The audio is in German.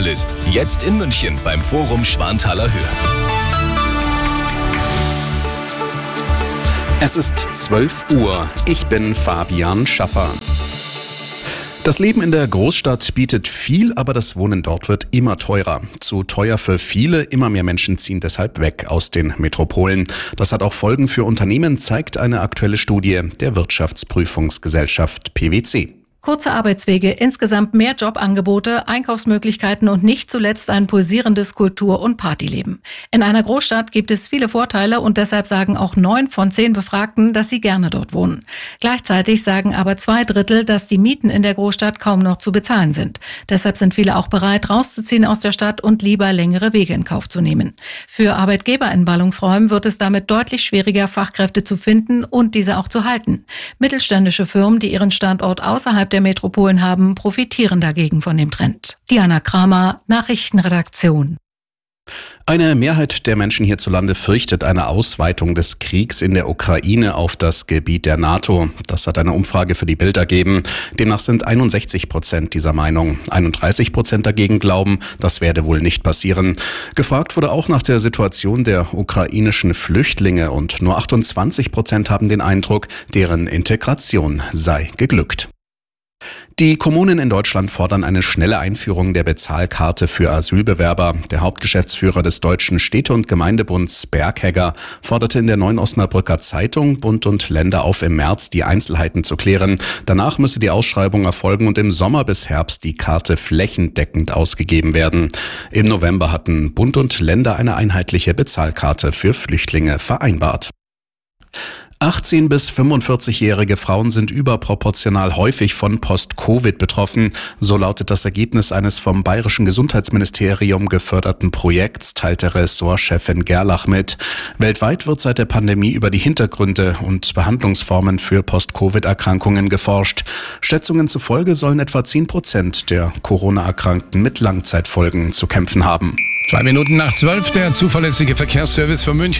List. Jetzt in München beim Forum Schwanthaler Höhe. Es ist 12 Uhr. Ich bin Fabian Schaffer. Das Leben in der Großstadt bietet viel, aber das Wohnen dort wird immer teurer. Zu teuer für viele, immer mehr Menschen ziehen deshalb weg aus den Metropolen. Das hat auch Folgen für Unternehmen, zeigt eine aktuelle Studie der Wirtschaftsprüfungsgesellschaft PwC. Kurze Arbeitswege, insgesamt mehr Jobangebote, Einkaufsmöglichkeiten und nicht zuletzt ein pulsierendes Kultur- und Partyleben. In einer Großstadt gibt es viele Vorteile und deshalb sagen auch neun von zehn Befragten, dass sie gerne dort wohnen. Gleichzeitig sagen aber zwei Drittel, dass die Mieten in der Großstadt kaum noch zu bezahlen sind. Deshalb sind viele auch bereit, rauszuziehen aus der Stadt und lieber längere Wege in Kauf zu nehmen. Für Arbeitgeber in Ballungsräumen wird es damit deutlich schwieriger, Fachkräfte zu finden und diese auch zu halten. Mittelständische Firmen, die ihren Standort außerhalb der Metropolen haben, profitieren dagegen von dem Trend. Diana Kramer, Nachrichtenredaktion. Eine Mehrheit der Menschen hierzulande fürchtet eine Ausweitung des Kriegs in der Ukraine auf das Gebiet der NATO. Das hat eine Umfrage für die Bild ergeben. Demnach sind 61 Prozent dieser Meinung. 31 Prozent dagegen glauben, das werde wohl nicht passieren. Gefragt wurde auch nach der Situation der ukrainischen Flüchtlinge und nur 28 Prozent haben den Eindruck, deren Integration sei geglückt. Die Kommunen in Deutschland fordern eine schnelle Einführung der Bezahlkarte für Asylbewerber. Der Hauptgeschäftsführer des Deutschen Städte- und Gemeindebunds Berghegger forderte in der Neuen Osnabrücker Zeitung Bund und Länder auf, im März die Einzelheiten zu klären. Danach müsse die Ausschreibung erfolgen und im Sommer bis Herbst die Karte flächendeckend ausgegeben werden. Im November hatten Bund und Länder eine einheitliche Bezahlkarte für Flüchtlinge vereinbart. 18 bis 45-jährige Frauen sind überproportional häufig von Post-Covid betroffen. So lautet das Ergebnis eines vom Bayerischen Gesundheitsministerium geförderten Projekts, teilte Ressortchefin Gerlach mit. Weltweit wird seit der Pandemie über die Hintergründe und Behandlungsformen für Post-Covid-Erkrankungen geforscht. Schätzungen zufolge sollen etwa 10 Prozent der Corona-Erkrankten mit Langzeitfolgen zu kämpfen haben. Zwei Minuten nach zwölf, der zuverlässige Verkehrsservice für München.